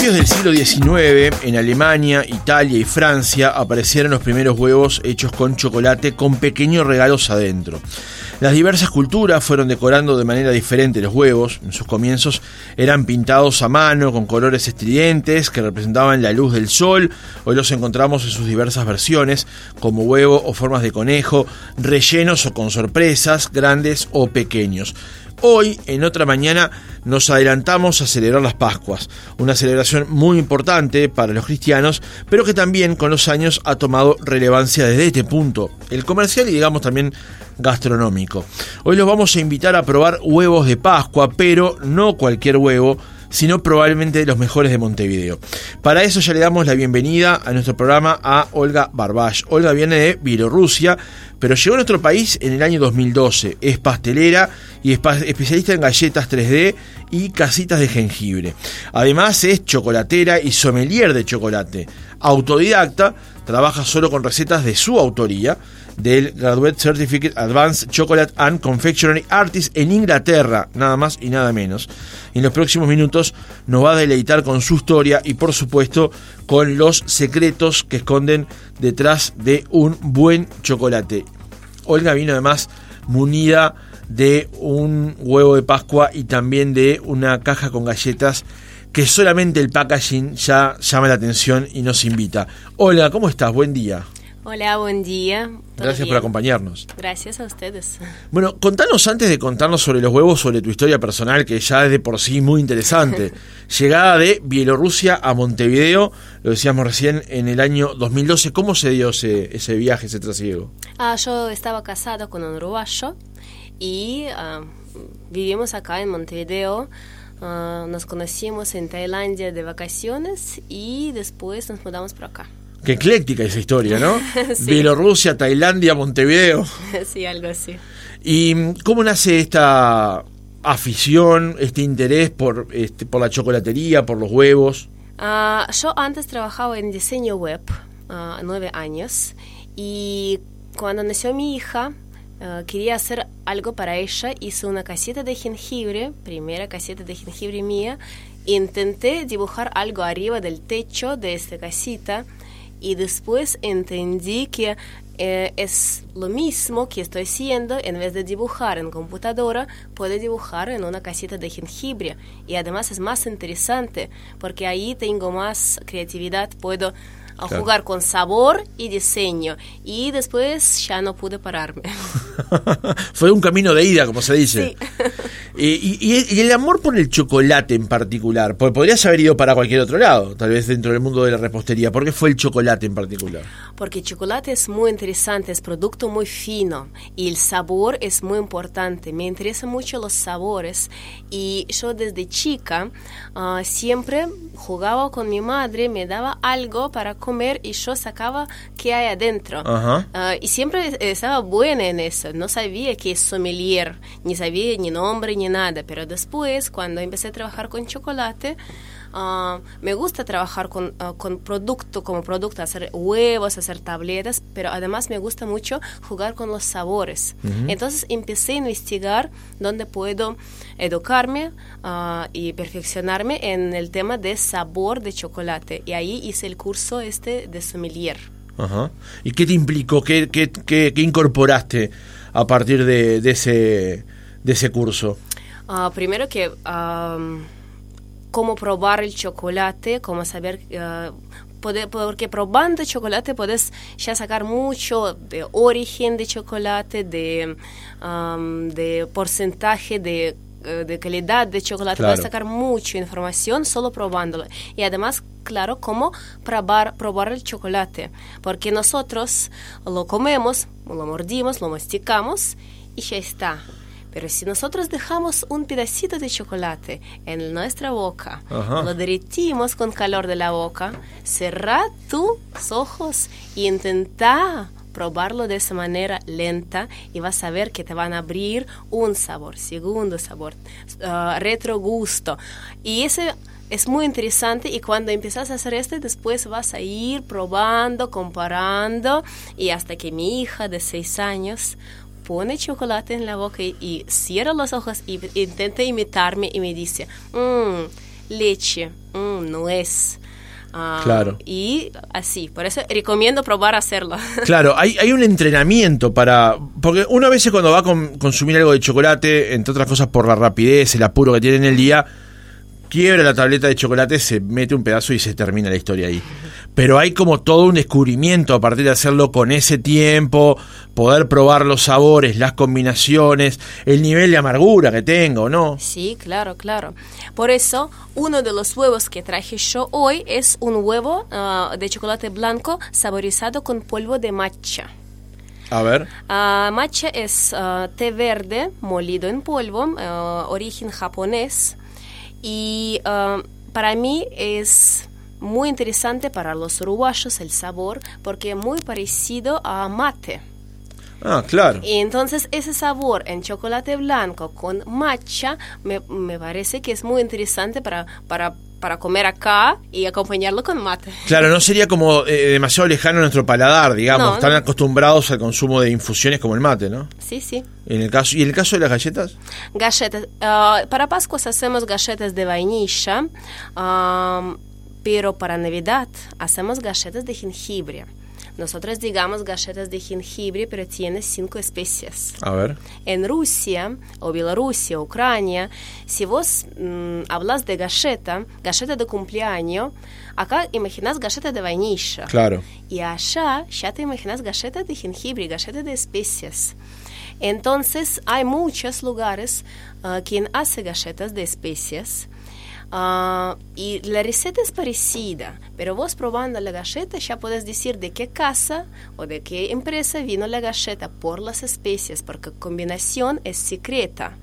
Principios del siglo XIX, en Alemania, Italia y Francia aparecieron los primeros huevos hechos con chocolate con pequeños regalos adentro. Las diversas culturas fueron decorando de manera diferente los huevos. En sus comienzos eran pintados a mano con colores estridentes que representaban la luz del sol. Hoy los encontramos en sus diversas versiones, como huevo o formas de conejo, rellenos o con sorpresas, grandes o pequeños. Hoy, en otra mañana, nos adelantamos a celebrar las Pascuas, una celebración muy importante para los cristianos, pero que también con los años ha tomado relevancia desde este punto, el comercial y digamos también gastronómico. Hoy los vamos a invitar a probar huevos de Pascua, pero no cualquier huevo, sino probablemente los mejores de Montevideo. Para eso ya le damos la bienvenida a nuestro programa a Olga Barbash. Olga viene de Bielorrusia, pero llegó a nuestro país en el año 2012. Es pastelera y especialista en galletas 3D y casitas de jengibre. Además es chocolatera y sommelier de chocolate. Autodidacta, trabaja solo con recetas de su autoría del Graduate Certificate Advanced Chocolate and Confectionery Artist en Inglaterra, nada más y nada menos. En los próximos minutos nos va a deleitar con su historia y por supuesto con los secretos que esconden detrás de un buen chocolate. Olga vino además munida de un huevo de Pascua y también de una caja con galletas que solamente el packaging ya llama la atención y nos invita. Olga, ¿cómo estás? Buen día. Hola, buen día. Gracias por acompañarnos. Gracias a ustedes. Bueno, contanos antes de contarnos sobre los huevos, sobre tu historia personal, que ya es de por sí muy interesante. Llegada de Bielorrusia a Montevideo, lo decíamos recién, en el año 2012. ¿Cómo se dio ese, ese viaje, ese trasiego? Ah, yo estaba casado con un uruguayo y ah, vivimos acá en Montevideo. Ah, nos conocimos en Tailandia de vacaciones y después nos mudamos por acá. Qué ecléctica esa historia, ¿no? Bielorrusia, Tailandia, Montevideo. sí, algo así. ¿Y cómo nace esta afición, este interés por, este, por la chocolatería, por los huevos? Ah, yo antes trabajaba en diseño web, uh, nueve años, y cuando nació mi hija, ah, quería hacer algo para ella, hice una casita de jengibre, primera casita de jengibre mía, intenté dibujar algo arriba del techo de esta casita, y después entendí que eh, es lo mismo que estoy haciendo, en vez de dibujar en computadora, puedo dibujar en una casita de jengibre. Y además es más interesante, porque ahí tengo más creatividad, puedo a jugar con sabor y diseño. Y después ya no pude pararme. Fue un camino de ida, como se dice. y, el amor por el chocolate en particular, porque podrías haber ido para cualquier otro lado, tal vez dentro del mundo de la repostería. ¿Por qué fue el chocolate en particular? Porque el chocolate es muy interesante, es producto muy fino y el sabor es muy importante. Me interesan mucho los sabores y yo desde chica ah, siempre jugaba con mi madre, me daba algo para comer y yo sacaba qué hay adentro. Ah, y siempre estaba buena en eso. No sabía que es sommelier, ni sabía ni nombre ni nada. Pero después, cuando empecé a trabajar con chocolate, Ah, me gusta trabajar con, uh, con, producto como producto, hacer huevos, hacer tabletas, pero además me gusta mucho jugar con los sabores. Entonces empecé a investigar dónde puedo educarme uh, y perfeccionarme en el tema de sabor de chocolate. Y ahí hice el curso este de sommelier. Ajá. ¿Y qué te implicó? ¿Qué, qué, qué, incorporaste a partir de, de, ese, de ese curso? primero que cómo probar el chocolate, cómo saber... Uh, porque probando chocolate puedes ya sacar mucho de origen de chocolate, de, um, de porcentaje de, uh, de, calidad de chocolate. Puedes sacar mucha información solo probándolo. Y además, claro, cómo probar, probar el chocolate. Porque nosotros lo comemos, lo mordimos, lo masticamos y ya está. Pero si nosotros dejamos un pedacito de chocolate en nuestra boca, lo derretimos con calor de la boca, cerra tus ojos e intenta probarlo de esa manera lenta y vas a ver que te van a abrir un sabor, segundo sabor, uh, retrogusto. Y ese es muy interesante y cuando empiezas a hacer esto, después vas a ir probando, comparando y hasta que mi hija de seis años pone chocolate en la boca y, cierra los ojos y intenta imitarme y me dice, mmm, leche, mm, nuez. Ah, Claro. Y así, por eso recomiendo probar hacerlo. Claro, hay, hay un entrenamiento para... Porque uno a veces cuando va a con- consumir algo de chocolate, entre otras cosas por la rapidez, el apuro que tiene en el día, quiebra la tableta de chocolate, se mete un pedazo y se termina la historia ahí. Pero hay como todo un descubrimiento a partir de hacerlo con ese tiempo, poder probar los sabores, las combinaciones, el nivel de amargura que tengo, ¿no? Sí, claro, claro. Por eso, uno de los huevos que traje yo hoy es un huevo ah, de chocolate blanco saborizado con polvo de matcha. A ver. Ah, matcha es ah, té verde molido en polvo, ah, origen japonés. Y para mí es muy interesante para los uruguayos el sabor porque es muy parecido a mate. Ah, claro. Y entonces ese sabor en chocolate blanco con matcha me, me parece que es muy interesante para, para, para comer acá y acompañarlo con mate. Claro, no sería como eh, demasiado lejano a nuestro paladar, digamos. No, Están no. acostumbrados al consumo de infusiones como el mate, ¿no? Sí, sí. En el caso, ¿Y en el caso de las galletas? Galletas. ah, para Pascuas hacemos galletas de vainilla, ah, pero para Navidad hacemos galletas de jengibre. Nosotros digamos galletas de jengibre, pero tiene cinco especias. A ver. En Rusia o Bielorrusia, Ucrania, si vos mm, hablas de galleta, galleta de cumpleaños, acá imaginas galleta de vainilla. Claro. Y allá ya te imaginas galleta de jengibre, galleta de especias. Entonces hay muchos lugares ah, quien hace galletas de especias. Ah, y la receta es parecida, pero vos probando la galleta ya puedes decir de qué casa o de qué empresa vino la galleta por las especias, porque combinación es secreta.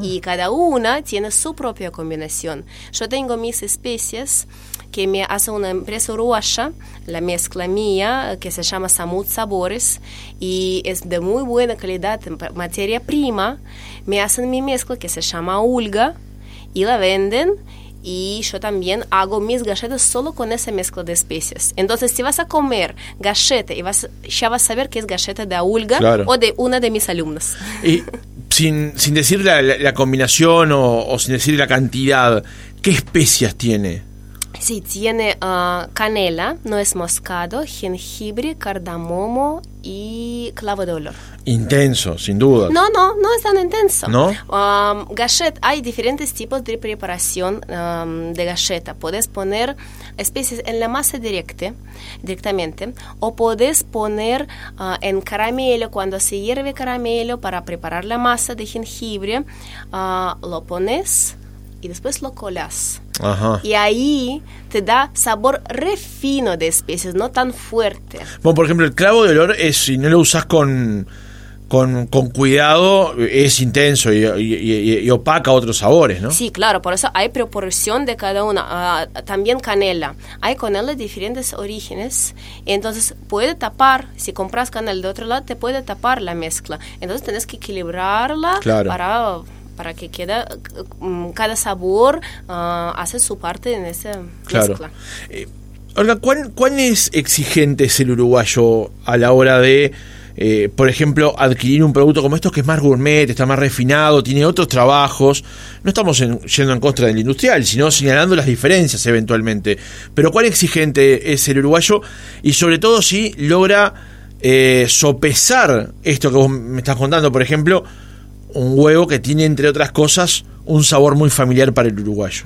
Y cada una tiene su propia combinación. Yo tengo mis especias que me hace una empresa uruguaya, la mezcla mía, que se llama Samut Sabores, y es de muy buena calidad, en materia prima. Me hacen mi mezcla que se llama Ulga y la venden. Y yo también hago mis galletas solo con esa mezcla de especias. Entonces, si vas a comer galleta, y vas, ya vas a saber que es galleta de Claro. o de una de mis alumnos. Y sin, sin decir la, la- la combinación o, o sin decir la cantidad, ¿qué especias tiene? Sí, tiene ah, canela, nuez moscado, jengibre, cardamomo y clavo de olor. Intenso, sin duda. No, no, no es tan intenso. ¿No? Um, galleta, hay diferentes tipos de preparación um, de galleta. Puedes poner especies en la masa directa, directamente, o puedes poner ah, en caramelo, cuando se hierve caramelo para preparar la masa de jengibre, ah, lo pones y después lo colas. Ajá. Y ahí te da sabor refino de especies, no tan fuerte. Bueno, por ejemplo, el clavo de olor es, si no lo usas con, con, con cuidado, es intenso y, y- y- y opaca otros sabores, ¿no? Sí, claro, por eso hay proporción de cada una. Ah, también canela. Hay canela de diferentes orígenes. Entonces puede tapar, si compras canela de otro lado, te puede tapar la mezcla. Entonces tienes que equilibrarla Claro. para, para que quede, mm, cada sabor ah, hace su parte en esa Claro. mezcla. Eh, Olga, ¿cuán, cuán es exigente es el uruguayo a la hora de, eh, por ejemplo, adquirir un producto como estos que es más gourmet, está más refinado, tiene otros trabajos? No estamos en- yendo en contra del industrial, sino señalando las diferencias eventualmente. Pero ¿cuán exigente es el uruguayo? Y sobre todo si logra eh, sopesar esto que vos me estás contando, por ejemplo, un huevo que tiene, entre otras cosas, un sabor muy familiar para el uruguayo.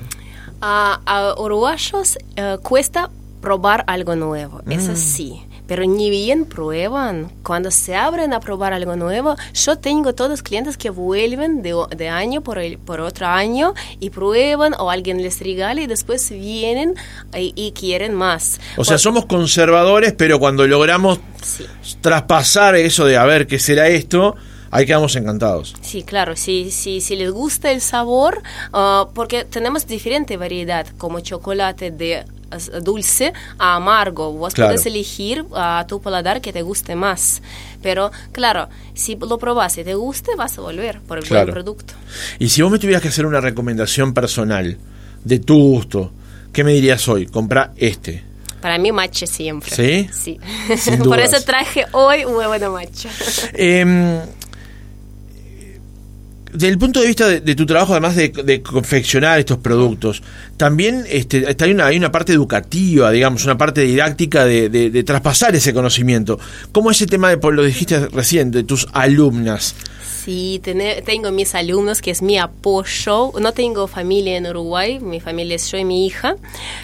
A, a uruguayos eh, cuesta probar algo nuevo, es así. Pero ni bien prueban. Cuando se abren a probar algo nuevo, yo tengo todos clientes que vuelven de, de año por, el- por otro año y prueban o alguien les regala y después vienen y, y quieren más. O sea, somos conservadores, pero cuando logramos Sí. traspasar eso de a ver qué será esto, ahí quedamos encantados. Sí, claro, si, si, si les gusta el sabor, ah, porque tenemos diferente variedad, como chocolate de dulce a amargo. Vos Claro. puedes elegir a tu paladar que te guste más. Pero, claro, si lo probas y te guste, vas a volver por el Claro. buen producto. Y si vos me tuvieras que hacer una recomendación personal de tu gusto, ¿qué me dirías hoy? Compra este. Para mí, matcha siempre. ¿Sí? Sí. Por eso traje hoy huevo de matcha. Em, desde el punto de vista de, tu trabajo, además de, confeccionar estos productos, también este, hay, una, hay una parte educativa, digamos, una parte didáctica de, traspasar ese conocimiento. ¿Cómo ese tema de, lo dijiste recién, de tus alumnas? Sí, tengo mis alumnos, que es mi apoyo. No tengo familia en Uruguay, mi familia es yo y mi hija,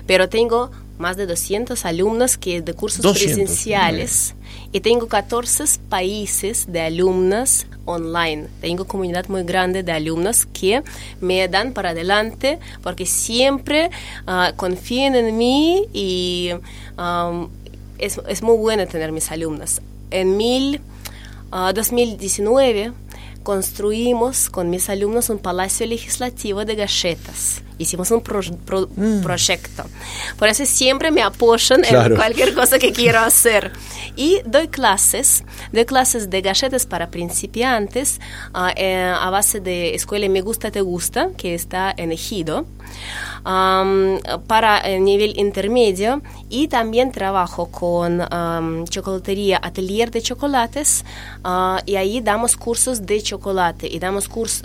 pero tengo más de 200 alumnos que de cursos presenciales y tengo 14 países de alumnos online. Tengo comunidad muy grande de alumnos que me dan para adelante porque siempre uh, confían en mí y um, es, es, muy bueno tener mis alumnos. En mil, 2019 construimos con mis alumnos un palacio legislativo de galletas. Hicimos un mm. proyecto. Por eso siempre me apoyan en cualquier cosa que quiero hacer. Y doy clases, doy clases de galletas para principiantes ah, eh, a base de Escuela Me Gusta Te Gusta, que está en Ejido para el nivel intermedio y también trabajo con chocolatería Atelier de Chocolates ah, y ahí damos cursos de chocolate y damos cursos,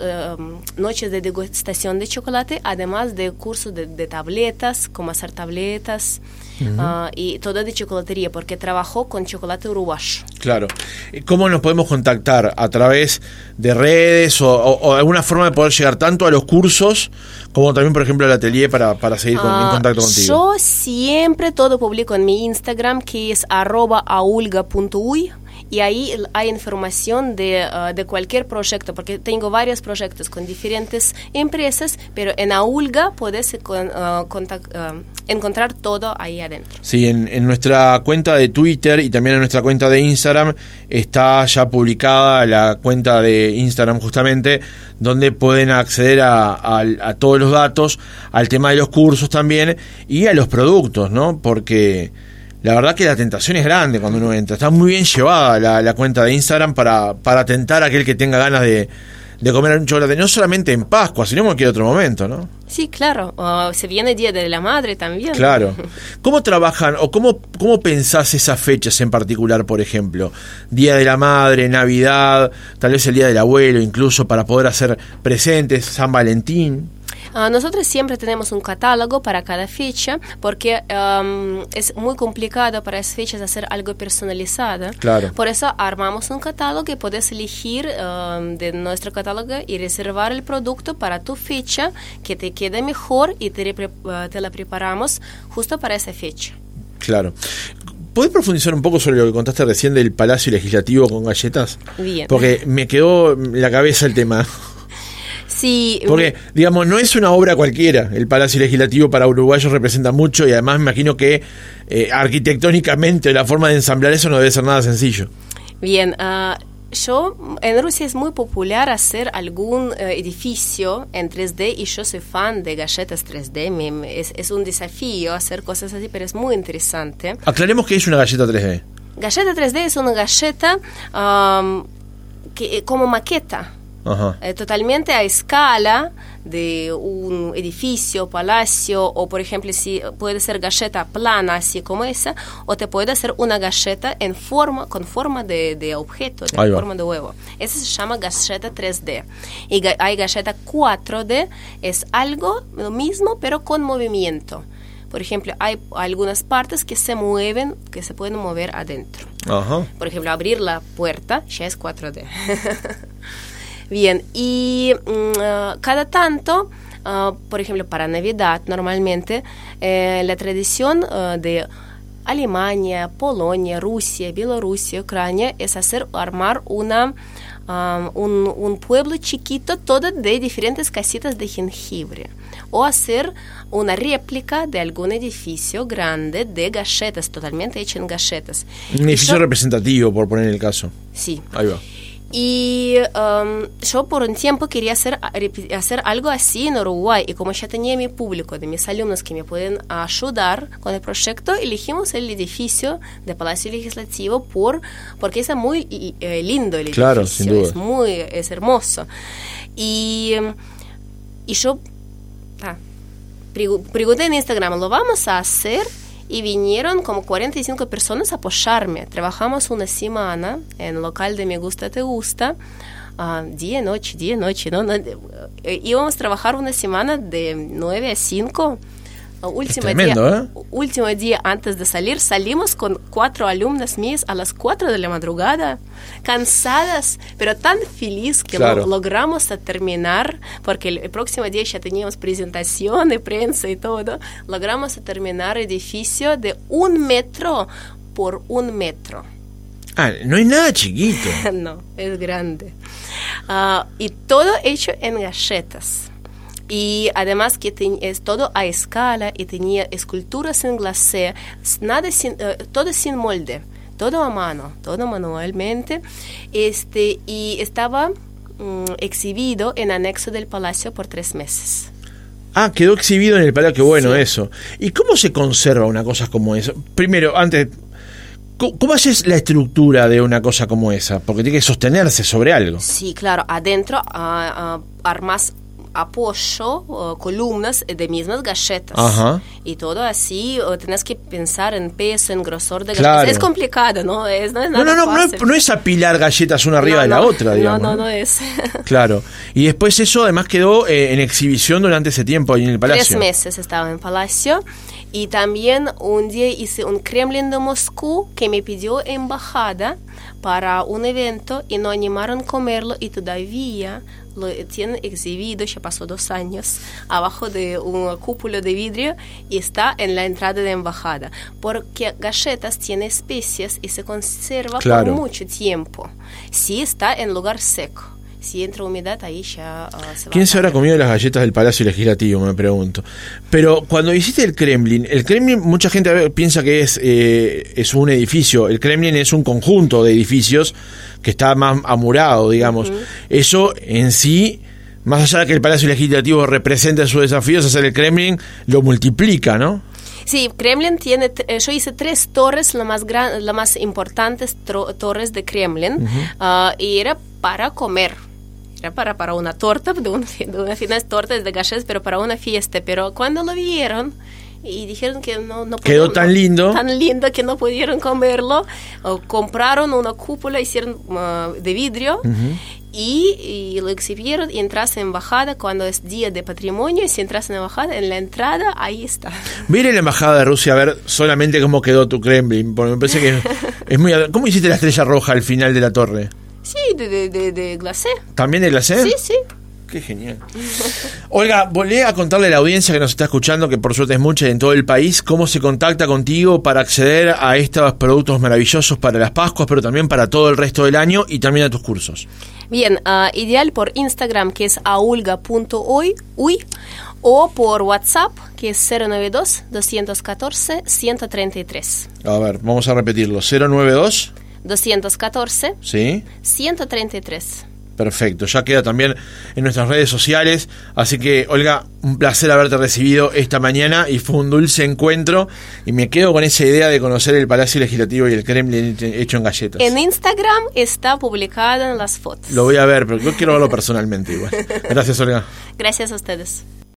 noches de degustación de chocolate, además de cursos de, tabletas, como hacer tabletas. Ah, y todo de chocolatería, porque trabajo con chocolate uruguayo. Claro. ¿Cómo nos podemos contactar? ¿A través de redes o, alguna forma de poder llegar tanto a los cursos como también, por ejemplo, al atelier para, para seguir en ah, contacto contigo? Yo siempre todo publico en mi Instagram, que es arroba aulga.uy y ahí hay información de, ah, de, cualquier proyecto, porque tengo varios proyectos con diferentes empresas, pero en Aulga puedes uh, encontrar todo ahí adentro. Sí, en, en, nuestra cuenta de Twitter y también en nuestra cuenta de Instagram está ya publicada la cuenta de Instagram justamente, donde pueden acceder a, a todos los datos, al tema de los cursos también y a los productos, ¿no? Porque la verdad que la tentación es grande cuando uno entra. Está muy bien llevada la, cuenta de Instagram para, para tentar a aquel que tenga ganas de, comer un chocolate, no solamente en Pascua, sino en cualquier otro momento, ¿no? Sí, claro. se viene el Día de la Madre también. Claro. ¿Cómo trabajan o cómo, cómo pensás esas fechas en particular, por ejemplo? Día de la Madre, Navidad, tal vez el Día del Abuelo, incluso para poder hacer presentes, San Valentín. Ah, nosotros siempre tenemos un catálogo para cada fecha porque es muy complicado para esas fechas hacer algo personalizado. Claro. Por eso armamos un catálogo y puedes elegir de nuestro catálogo y reservar el producto para tu fecha que te quede mejor y te, ah, te la preparamos justo para esa fecha. Claro. ¿Puedes profundizar un poco sobre lo que contaste recién del Palacio Legislativo con galletas? Bien. Porque me quedó en la cabeza el tema. Sí. Porque, digamos, no es una obra cualquiera. El Palacio Legislativo para uruguayos representa mucho y además me imagino que eh, arquitectónicamente la forma de ensamblar eso no debe ser nada sencillo. Bien, uh, yo, en Rusia es muy popular hacer algún eh, edificio en 3D y yo soy fan de galletas 3D. es, es, un desafío hacer cosas así, pero es muy interesante. Aclaremos qué es una galleta 3D. Galleta 3D es una galleta que, como maqueta. Eh, totalmente a escala de un edificio, palacio, o por ejemplo, si puede ser galleta plana, así como esa, o te puede hacer una galleta en forma, con forma de, de objeto, de forma de huevo. Esa se llama galleta 3D. Y hay galleta 4D, es algo lo mismo, pero con movimiento. Por ejemplo, hay algunas partes que se mueven, que se pueden mover adentro. Por ejemplo, abrir la puerta ya es 4D. Bien, y mm, ah, cada tanto, ah, por ejemplo, para Navidad normalmente, eh, la tradición ah, de Alemania, Polonia, Rusia, Bielorrusia, Ucrania es hacer armar una un, pueblo chiquito todo de diferentes casitas de jengibre o hacer una réplica de algún edificio grande de galletas, totalmente hecho en galletas. Un edificio representativo, por poner el caso. Sí. Ahí va. Y um, yo por un tiempo quería hacer, hacer algo así en Uruguay y como ya tenía mi público, de mis alumnos que me pueden ayudar con el proyecto, elegimos el edificio de Palacio Legislativo por, porque es muy eh, lindo el edificio, claro, es muy es hermoso. Y, y yo ah, pregunté en Instagram, ¿lo vamos a hacer? Y vinieron como 45 personas a apoyarme. Trabajamos una semana en local de Me Gusta Te Gusta ah, día, noche, día, noche, ¿no? no eh, íbamos a trabajar una semana de 9 a 5 último, tremendo, día, ¿eh? último día antes de salir, salimos con cuatro alumnas mías a las cuatro de la madrugada, cansadas, pero tan feliz que Claro. lo logramos a terminar, porque el, el próximo día ya teníamos presentación de prensa y todo, logramos a terminar edificio de un metro por un metro. Ah, no hay nada chiquito. no, es grande. Ah, y todo hecho en galletas. Y además que ten- es todo a escala y tenía esculturas en glacé, nada sin, eh, todo sin molde, todo a mano, todo manualmente. Este, y estaba mm, exhibido en anexo del palacio por tres meses. Ah, quedó exhibido en el palacio, qué bueno Sí. eso. ¿Y cómo se conserva una cosa como esa? Primero, antes, ¿cómo, cómo haces la estructura de una cosa como esa? Porque tiene que sostenerse sobre algo. Sí, claro, adentro ah, ah, armas apoyo, o columnas de mismas galletas. Ajá. Y todo así, o tenés que pensar en peso, en grosor de Claro. galletas. Es complicado, ¿no? Es, no es No, nada no, no, no es, no es apilar galletas una arriba de la otra, digamos. No, no, no es. Claro. Y después eso además quedó eh, en exhibición durante ese tiempo ahí en el palacio. Tres meses estaba en Palacio y también un día hice un Kremlin de Moscú que me pidió embajada para un evento y no animaron comerlo y todavía lo tienen exhibido, ya pasó dos años, abajo de una cúpula de vidrio y está en la entrada de embajada. Porque galletas tiene especies y se conserva Claro. por mucho tiempo. Si está en lugar seco. Si entra humedad, ahí ya ah, se va ¿Quién se habrá comido las galletas del Palacio Legislativo? Me pregunto. Pero cuando hiciste el Kremlin, el Kremlin, mucha gente ver, piensa que es, eh, es un edificio. El Kremlin es un conjunto de edificios que está más amurado, digamos. Eso en sí, más allá de que el Palacio Legislativo represente sus desafíos, hacer el Kremlin lo multiplica, ¿no? Sí, Kremlin tiene, eh, yo hice tres torres, las más, gran, las más importantes torres de Kremlin, ah, y era para comer. Para, para una torta, de, un, de una fina torta de galletas, pero para una fiesta. Pero cuando lo vieron y dijeron que no, no Quedó podían- tan lindo. tan lindo que no pudieron comerlo, o compraron una cúpula, hicieron ah, de vidrio y, y lo exhibieron y entras en embajada cuando es día de patrimonio y si entras en embajada, en la entrada, ahí está. Mire la embajada de Rusia a ver solamente cómo quedó tu Kremlin, porque me parece que es muy... ¿Cómo hiciste la estrella roja al final de la torre? Sí, de, de, de, de glacé. ¿También de glacé? Sí, sí. Qué genial. Olga, volví a contarle a la audiencia que nos está escuchando, que por suerte es mucha en todo el país, cómo se contacta contigo para acceder a estos productos maravillosos para las Pascuas, pero también para todo el resto del año y también a tus cursos. Bien, ah, ideal por Instagram que es aulga.uy uy, o por WhatsApp que es 092 214 133. A ver, vamos a repetirlo. 092, 214 ¿sí? 133. Perfecto, ya queda también en nuestras redes sociales. Así que, Olga, un placer haberte recibido esta mañana y fue un dulce encuentro. Y me quedo con esa idea de conocer el Palacio Legislativo y el Kremlin hecho en galletas. En Instagram está publicada en las fotos. Lo voy a ver, pero yo quiero verlo personalmente igual. Gracias, Olga. Gracias a ustedes.